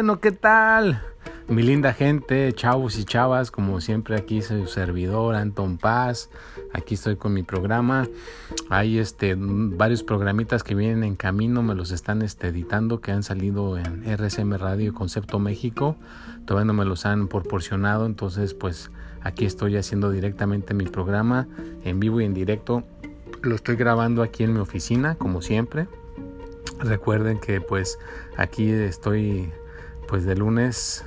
Bueno, ¿qué tal? Mi linda gente, chavos y chavas, como siempre aquí soy su servidor Anton Paz. Aquí estoy con mi programa. Hay este varios programitas que vienen en camino, me los están este, editando que han salido en RSM Radio Concepto México. Todavía no me los han proporcionado, entonces pues aquí estoy haciendo directamente mi programa en vivo y en directo. Lo estoy grabando aquí en mi oficina, como siempre. Recuerden que pues aquí estoy pues de lunes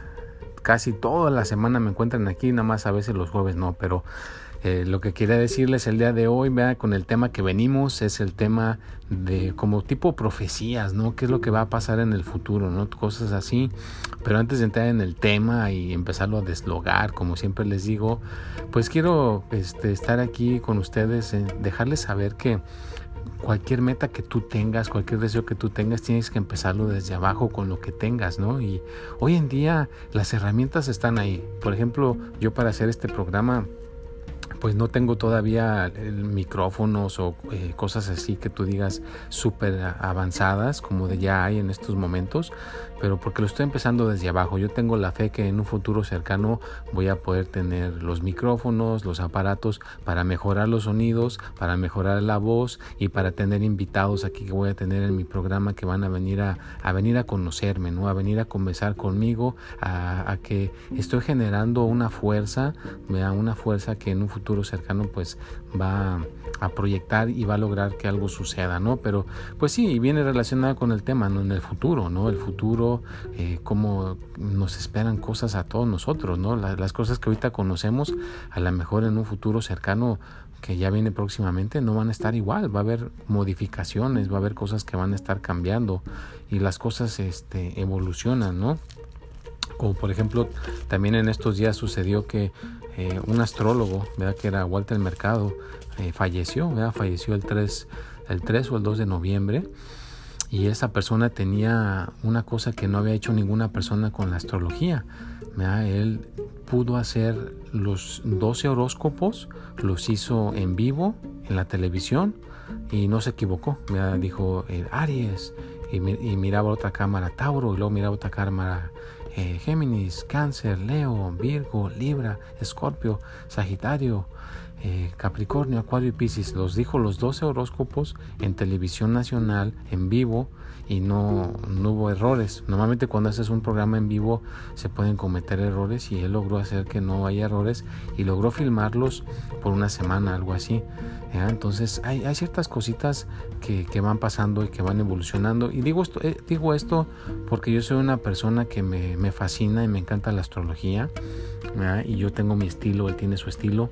casi toda la semana me encuentran aquí, nada más a veces los jueves no, pero eh, lo que quería decirles el día de hoy, vea, con el tema que venimos, es el tema de como tipo profecías, ¿no? ¿Qué es lo que va a pasar en el futuro, ¿no? Cosas así. Pero antes de entrar en el tema y empezarlo a deslogar, como siempre les digo, pues quiero este, estar aquí con ustedes, eh, dejarles saber que cualquier meta que tú tengas, cualquier deseo que tú tengas, tienes que empezarlo desde abajo con lo que tengas, ¿no? Y hoy en día las herramientas están ahí. Por ejemplo, yo para hacer este programa pues no tengo todavía micrófonos o eh, cosas así que tú digas súper avanzadas como de ya hay en estos momentos, pero porque lo estoy empezando desde abajo. Yo tengo la fe que en un futuro cercano voy a poder tener los micrófonos, los aparatos para mejorar los sonidos, para mejorar la voz y para tener invitados aquí que voy a tener en mi programa que van a venir a, venir a conocerme, ¿no? a venir a conversar conmigo, a, que estoy generando una fuerza, una fuerza que en un futuro cercano pues va a proyectar y va a lograr que algo suceda, ¿no? Pero pues sí, viene relacionada con el tema, ¿no? En el futuro, ¿no? El futuro, eh, cómo nos esperan cosas a todos nosotros, ¿no? las cosas que ahorita conocemos, a lo mejor en un futuro cercano que ya viene próximamente no van a estar igual, va a haber modificaciones, va a haber cosas que van a estar cambiando y las cosas este, evolucionan, ¿no? Como por ejemplo, también en estos días sucedió que eh, un astrólogo, ¿verdad? que era Walter Mercado, eh, falleció, ¿verdad? falleció el 3, el 3 o el 2 de noviembre. Y esa persona tenía una cosa que no había hecho ninguna persona con la astrología. ¿verdad? Él pudo hacer los 12 horóscopos, los hizo en vivo en la televisión y no se equivocó. ¿verdad? Dijo el Aries y, y miraba otra cámara Tauro y luego miraba otra cámara eh, Géminis, Cáncer, Leo, Virgo, Libra, Escorpio, Sagitario, eh, Capricornio, Acuario y Piscis. Los dijo los 12 horóscopos en televisión nacional, en vivo, y no, no hubo errores. Normalmente cuando haces un programa en vivo se pueden cometer errores y él logró hacer que no haya errores y logró filmarlos por una semana, algo así. Entonces hay, hay, ciertas cositas que, que, van pasando y que van evolucionando. Y digo esto, eh, digo esto porque yo soy una persona que me, me fascina y me encanta la astrología. Y yo tengo mi estilo, él tiene su estilo.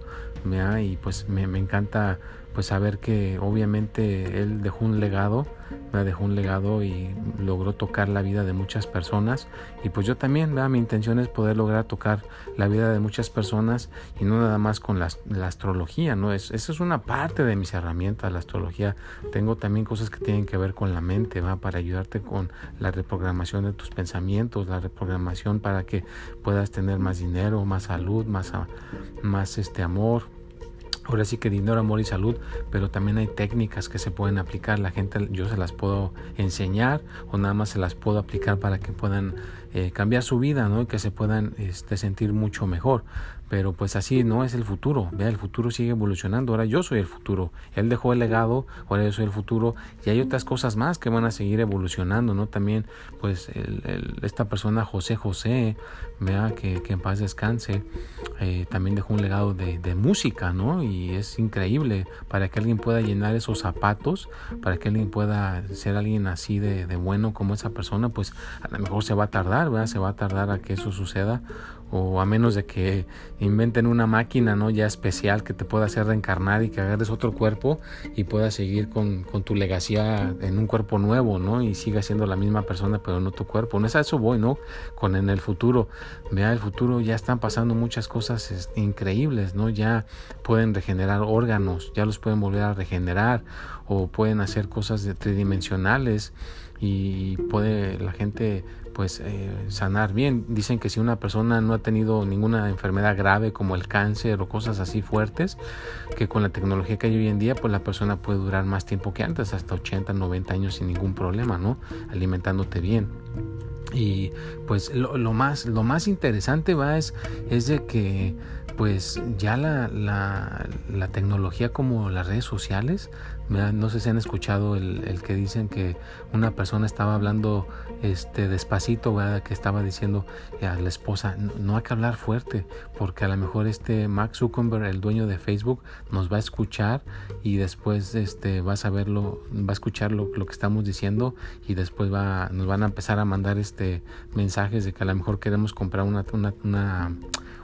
Y pues me, me encanta pues saber que obviamente él dejó un legado, me dejó un legado y logró tocar la vida de muchas personas y pues yo también, mi intención es poder lograr tocar la vida de muchas personas y no nada más con la, astrología, ¿no? Es, esa es una parte de mis herramientas, la astrología. Tengo también cosas que tienen que ver con la mente, ¿va? Para ayudarte con la reprogramación de tus pensamientos, la reprogramación para que puedas tener más dinero, más salud, más, más este amor, Ahora sí que dinero, amor y salud, pero también hay técnicas que se pueden aplicar. La gente, yo se las puedo enseñar o nada más se las puedo aplicar para que puedan eh, cambiar su vida, ¿no? Y que se puedan este, sentir mucho mejor. Pero pues así no es el futuro. Vea, el futuro sigue evolucionando. Ahora yo soy el futuro. Él dejó el legado, ahora yo soy el futuro. Y hay otras cosas más que van a seguir evolucionando, ¿no? También, pues, esta persona José José, vea, que, que en paz descanse. eh, también dejó un legado de, música, ¿no? Y es increíble para que alguien pueda llenar esos zapatos, para que alguien pueda ser alguien así de, de bueno como esa persona, pues a lo mejor se va a tardar, ¿verdad? Se va a tardar a que eso suceda o a menos de que inventen una máquina no ya especial que te pueda hacer reencarnar y que agarres otro cuerpo y puedas seguir con, tu legacía en un cuerpo nuevo no y siga siendo la misma persona pero en otro cuerpo. No es a eso voy no con en el futuro. Vea el futuro ya están pasando muchas cosas increíbles no ya pueden regenerar órganos ya los pueden volver a regenerar o pueden hacer cosas tridimensionales y puede la gente pues eh, sanar bien. Dicen que si una persona no ha tenido ninguna enfermedad grave como el cáncer o cosas así fuertes, que con la tecnología que hay hoy en día, pues la persona puede durar más tiempo que antes, hasta 80, 90 años sin ningún problema, ¿no? Alimentándote bien. Y pues lo, más, lo más interesante va es, es de que pues ya la, la, tecnología como las redes sociales, no sé si han escuchado el, que dicen que una persona estaba hablando este despacito, que estaba diciendo a la esposa, no, hay que hablar fuerte, porque a lo mejor este Max Zuckerberg, el dueño de Facebook, nos va a escuchar y después este, va a saberlo, va a escuchar lo, lo que estamos diciendo y después va, nos van a empezar a mandar este mensajes de que a lo mejor queremos comprar una, una, una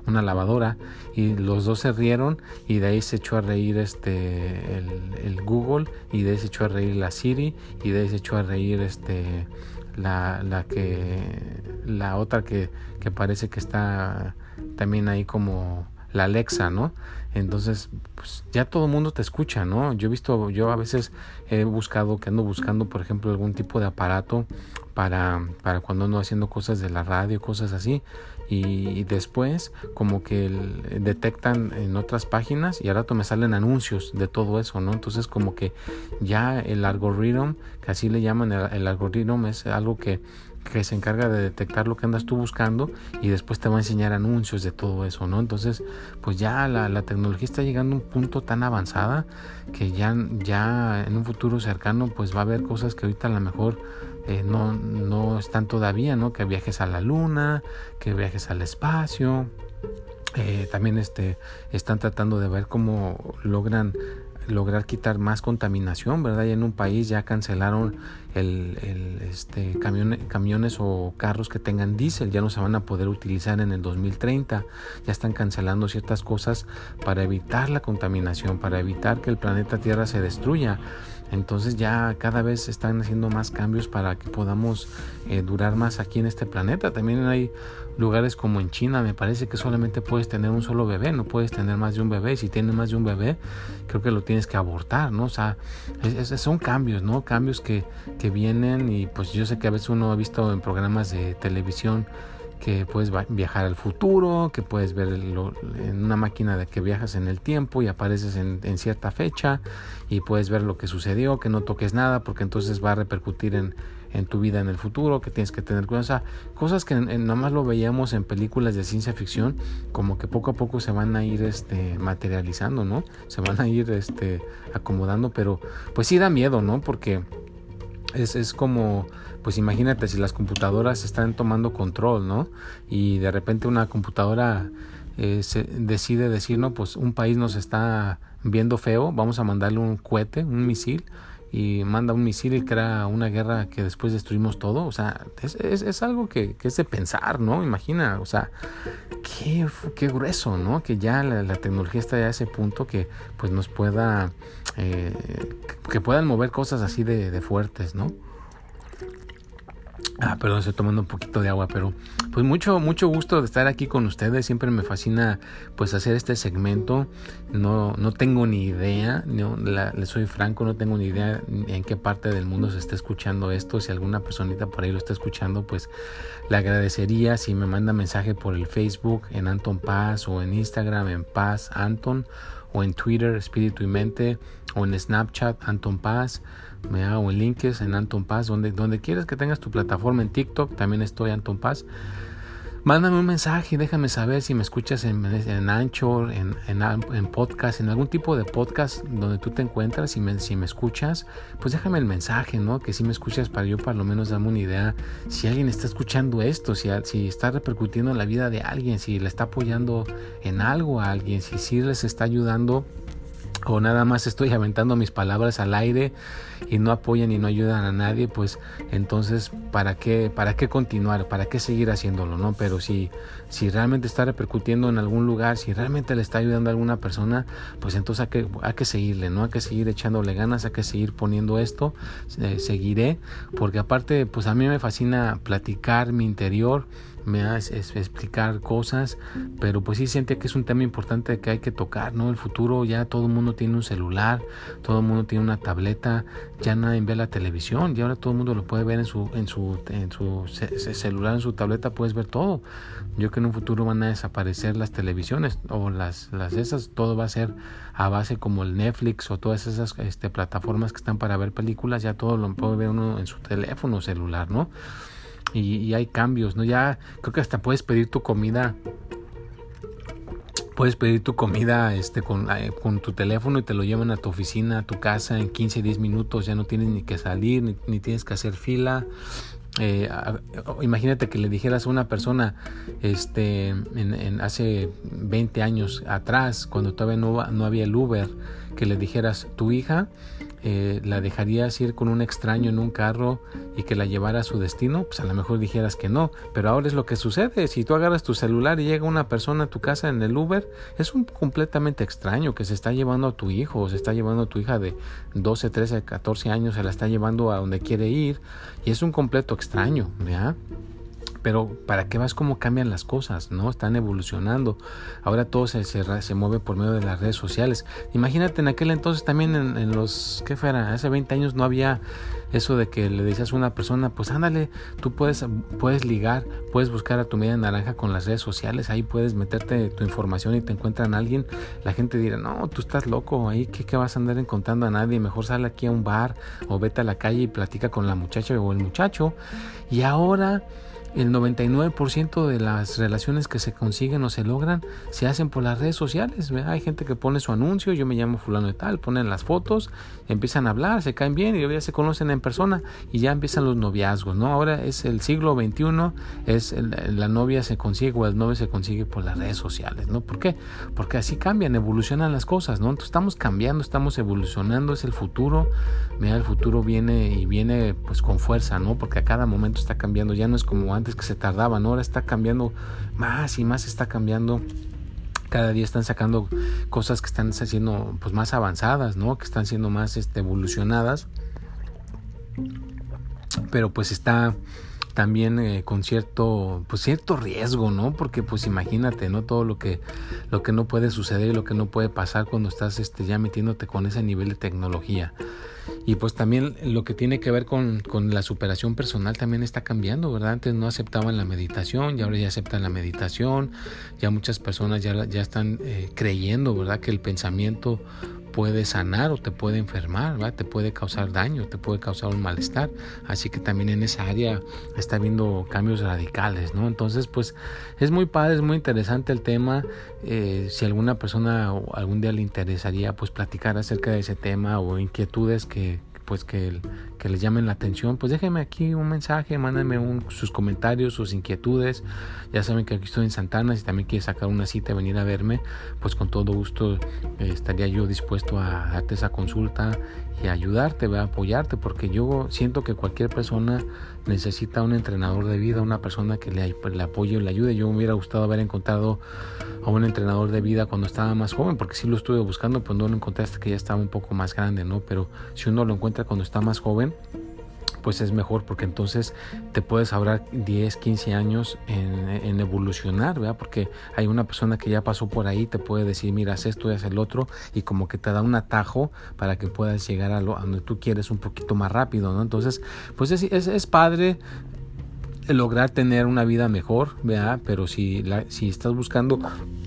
una lavadora y los dos se rieron y de ahí se echó a reír este el, Google y de ahí se echó a reír la Siri y de ahí se echó a reír este la, la que la otra que, que parece que está también ahí como la Alexa, ¿no? Entonces, pues ya todo el mundo te escucha, ¿no? Yo he visto, yo a veces he buscado, que ando buscando, por ejemplo, algún tipo de aparato para, para cuando ando haciendo cosas de la radio, cosas así, y después como que detectan en otras páginas y al rato me salen anuncios de todo eso, ¿no? Entonces como que ya el algoritmo, que así le llaman, el, algoritmo es algo que, que se encarga de detectar lo que andas tú buscando y después te va a enseñar anuncios de todo eso, ¿no? Entonces, pues ya la, la, tecnología está llegando a un punto tan avanzada que ya, ya en un futuro cercano pues va a haber cosas que ahorita a lo mejor eh, no, no están todavía, ¿no? Que viajes a la luna, que viajes al espacio. Eh, también este, están tratando de ver cómo logran lograr quitar más contaminación, ¿verdad? Y en un país ya cancelaron el, el este, camiones, camiones o carros que tengan diésel, ya no se van a poder utilizar en el 2030, ya están cancelando ciertas cosas para evitar la contaminación, para evitar que el planeta Tierra se destruya. Entonces ya cada vez están haciendo más cambios para que podamos eh, durar más aquí en este planeta. También hay lugares como en China, me parece que solamente puedes tener un solo bebé, no puedes tener más de un bebé. Y si tienes más de un bebé, creo que lo tienes que abortar, ¿no? O sea, son cambios, ¿no? Cambios que, que vienen y pues yo sé que a veces uno ha visto en programas de televisión que puedes viajar al futuro, que puedes ver en una máquina de que viajas en el tiempo y apareces en, cierta fecha y puedes ver lo que sucedió, que no toques nada porque entonces va a repercutir en, tu vida en el futuro, que tienes que tener cuidado. cosas que nada más lo veíamos en películas de ciencia ficción, como que poco a poco se van a ir este, materializando, ¿no? Se van a ir este, acomodando, pero pues sí da miedo, ¿no? Porque es, es como pues imagínate si las computadoras están tomando control, ¿no? Y de repente una computadora eh, se decide decir, no, pues un país nos está viendo feo, vamos a mandarle un cohete, un misil, y manda un misil y crea una guerra que después destruimos todo. O sea, es, es, algo que, que, es de pensar, ¿no? Imagina, o sea, qué, qué grueso, ¿no? Que ya la, tecnología está a ese punto que pues nos pueda, eh, que puedan mover cosas así de, de fuertes, ¿no? Ah, perdón, estoy tomando un poquito de agua, pero pues mucho, mucho gusto de estar aquí con ustedes. Siempre me fascina pues hacer este segmento. No, no tengo ni idea, no, le soy franco, no tengo ni idea en qué parte del mundo se está escuchando esto. Si alguna personita por ahí lo está escuchando, pues le agradecería si me manda mensaje por el Facebook en Anton Paz o en Instagram en Paz Anton o en Twitter Espíritu y Mente o en Snapchat Anton Paz me hago en links en Anton Paz, donde, donde quieras que tengas tu plataforma en TikTok, también estoy Anton Paz. Mándame un mensaje, déjame saber si me escuchas en, en Anchor, en, en, podcast, en algún tipo de podcast donde tú te encuentras, y me, si me escuchas, pues déjame el mensaje, ¿no? Que si me escuchas para yo por lo menos darme una idea si alguien está escuchando esto, si, si está repercutiendo en la vida de alguien, si le está apoyando en algo a alguien, si sí les está ayudando o nada más estoy aventando mis palabras al aire y no apoyan y no ayudan a nadie, pues entonces ¿para qué para qué continuar? ¿Para qué seguir haciéndolo, no? Pero si si realmente está repercutiendo en algún lugar, si realmente le está ayudando a alguna persona, pues entonces hay que, hay que seguirle, ¿no? Hay que seguir echándole ganas, hay que seguir poniendo esto, eh, seguiré, porque aparte, pues a mí me fascina platicar mi interior, me hace explicar cosas, pero pues sí siente que es un tema importante que hay que tocar, ¿no? El futuro ya todo el mundo tiene un celular, todo el mundo tiene una tableta, ya nadie ve la televisión, y ahora todo el mundo lo puede ver en su en su en su celular, en su tableta puedes ver todo. Yo que en un futuro van a desaparecer las televisiones o las las esas, todo va a ser a base como el Netflix o todas esas este, plataformas que están para ver películas, ya todo lo puede ver uno en su teléfono celular, ¿no? Y, hay cambios, ¿no? Ya creo que hasta puedes pedir tu comida puedes pedir tu comida este, con, eh, con, tu teléfono y te lo llevan a tu oficina, a tu casa en 15, 10 minutos. Ya no tienes ni que salir, ni, tienes que hacer fila. Eh, imagínate que le dijeras a una persona este, en, hace 20 años atrás, cuando todavía no, no había el Uber, que le dijeras, tu hija eh, la dejarías ir con un extraño en un carro y que la llevara a su destino, pues a lo mejor dijeras que no, pero ahora es lo que sucede, si tú agarras tu celular y llega una persona a tu casa en el Uber, es un completamente extraño que se está llevando a tu hijo o se está llevando a tu hija de 12, 13, 14 años, se la está llevando a donde quiere ir y es un completo extraño, ¿ya? Pero para qué vas cómo cambian las cosas, ¿no? Están evolucionando. Ahora todo se, se, mueve por medio de las redes sociales. Imagínate en aquel entonces también en, los, ¿qué fuera? Hace 20 años no había eso de que le decías a una persona, pues ándale, tú puedes, puedes ligar, puedes buscar a tu media naranja con las redes sociales, ahí puedes meterte tu información y te encuentran a alguien, la gente dirá, no, tú estás loco, ahí ¿qué, qué vas a andar encontrando a nadie, mejor sal aquí a un bar o vete a la calle y platica con la muchacha o el muchacho. Y ahora el 99% de las relaciones que se consiguen o se logran se hacen por las redes sociales. Hay gente que pone su anuncio, yo me llamo fulano de tal, ponen las fotos, empiezan a hablar, se caen bien y ya se conocen en persona y ya empiezan los noviazgos, ¿no? Ahora es el siglo XXI, es la novia se consigue o el novio se consigue por las redes sociales, ¿no? ¿Por qué? Porque así cambian, evolucionan las cosas, ¿no? Entonces estamos cambiando, estamos evolucionando, es el futuro, mira, el futuro viene y viene pues con fuerza, ¿no? Porque a cada momento está cambiando, ya no es como antes que se tardaban, ahora está cambiando más y más está cambiando cada día están sacando cosas que están haciendo pues más avanzadas, ¿no? Que están siendo más este, evolucionadas. Pero pues está también eh, con cierto pues cierto riesgo, ¿no? Porque pues imagínate, ¿no? Todo lo que lo que no puede suceder y lo que no puede pasar cuando estás este ya metiéndote con ese nivel de tecnología. Y pues también lo que tiene que ver con, con, la superación personal también está cambiando, ¿verdad? Antes no aceptaban la meditación y ahora ya aceptan la meditación. Ya muchas personas ya, ya están eh, creyendo, ¿verdad? Que el pensamiento puede sanar o te puede enfermar, te puede causar daño, te puede causar un malestar. Así que también en esa área está habiendo cambios radicales, ¿no? Entonces, pues es muy padre, es muy interesante el tema. Eh, si alguna persona algún día le interesaría, pues platicar acerca de ese tema o inquietudes que, pues que, que les llamen la atención, pues déjenme aquí un mensaje, mándenme sus comentarios, sus inquietudes. Ya saben que aquí estoy en Santana, si también quieres sacar una cita, venir a verme, pues con todo gusto eh, estaría yo dispuesto a darte esa consulta y ayudarte, a apoyarte, porque yo siento que cualquier persona necesita un entrenador de vida, una persona que le, le apoye y le ayude. Yo me hubiera gustado haber encontrado a un entrenador de vida cuando estaba más joven, porque si lo estuve buscando, pues no lo encontré hasta que ya estaba un poco más grande, ¿no? Pero si uno lo encuentra cuando está más joven, pues es mejor porque entonces te puedes ahorrar 10, 15 años en, evolucionar, ¿verdad? Porque hay una persona que ya pasó por ahí, te puede decir, mira, haz esto y haz el otro, y como que te da un atajo para que puedas llegar a, lo, a donde tú quieres un poquito más rápido, ¿no? Entonces, pues es, es, es padre lograr tener una vida mejor, ¿verdad? Pero si, la, si estás buscando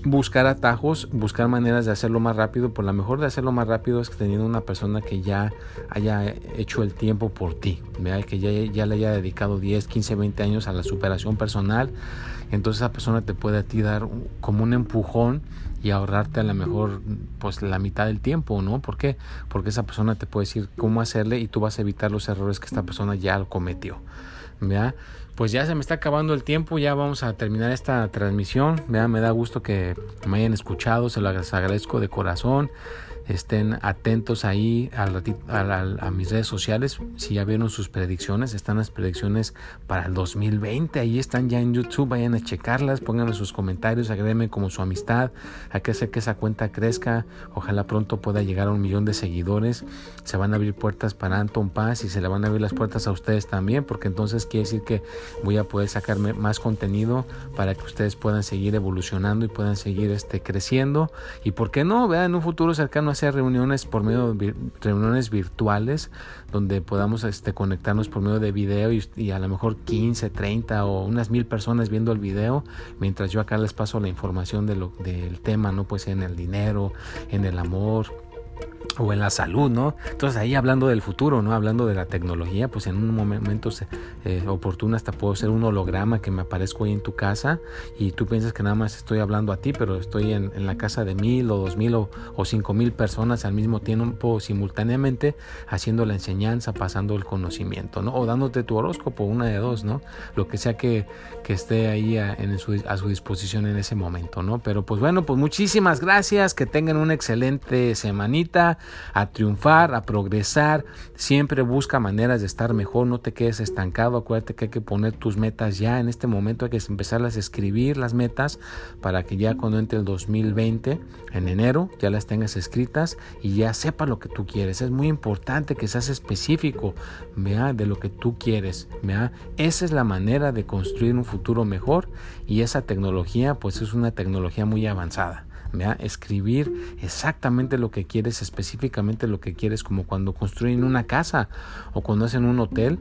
buscar atajos, buscar maneras de hacerlo más rápido, pues la mejor de hacerlo más rápido es teniendo una persona que ya haya hecho el tiempo por ti, ¿verdad? Que ya, ya le haya dedicado 10, 15, 20 años a la superación personal. Entonces esa persona te puede a ti dar como un empujón y ahorrarte a lo mejor pues la mitad del tiempo, ¿no? ¿Por qué? Porque esa persona te puede decir cómo hacerle y tú vas a evitar los errores que esta persona ya cometió. ¿Vea? Pues ya se me está acabando el tiempo, ya vamos a terminar esta transmisión. ¿vea? Me da gusto que me hayan escuchado, se lo agradezco de corazón estén atentos ahí a, mis redes sociales. Si ya vieron sus predicciones, están las predicciones para el 2020. Ahí están ya en YouTube. Vayan a checarlas, pónganme sus comentarios, agréguenme como su amistad. Hay que hacer que esa cuenta crezca. Ojalá pronto pueda llegar a un millón de seguidores. Se van a abrir puertas para Anton Paz y se le van a abrir las puertas a ustedes también, porque entonces quiere decir que voy a poder sacarme más contenido para que ustedes puedan seguir evolucionando y puedan seguir este, creciendo. Y por qué no, vean en un futuro cercano hacer reuniones por medio de reuniones virtuales donde podamos este, conectarnos por medio de video y, a lo mejor 15, 30 o unas mil personas viendo el video mientras yo acá les paso la información de lo, del tema, ¿no? Pues en el dinero, en el amor, o en la salud, ¿no? Entonces ahí hablando del futuro, ¿no? Hablando de la tecnología, pues en un momento eh, oportuno hasta puedo ser un holograma que me aparezco ahí en tu casa y tú piensas que nada más estoy hablando a ti, pero estoy en, la casa de mil o dos mil o, cinco mil personas al mismo tiempo simultáneamente haciendo la enseñanza, pasando el conocimiento, ¿no? O dándote tu horóscopo, una de dos, ¿no? Lo que sea que, esté ahí a, su, a disposición en ese momento, ¿no? Pero pues bueno, pues muchísimas gracias, que tengan una excelente semanita a triunfar, a progresar. Siempre busca maneras de estar mejor, no te quedes estancado. Acuérdate que hay que poner tus metas ya. En este momento hay que empezarlas a escribir las metas para que ya cuando entre el 2020, en enero, ya las tengas escritas y ya sepa lo que tú quieres. Es muy importante que seas específico ¿vea? de lo que tú quieres. ¿vea? Esa es la manera de construir un futuro mejor y esa tecnología pues es una tecnología muy avanzada. Escribir exactamente lo que quieres, específicamente lo que quieres, como cuando construyen una casa o cuando hacen un hotel,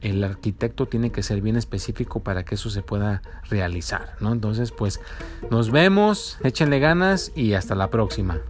el arquitecto tiene que ser bien específico para que eso se pueda realizar, ¿no? Entonces, pues nos vemos, échenle ganas y hasta la próxima.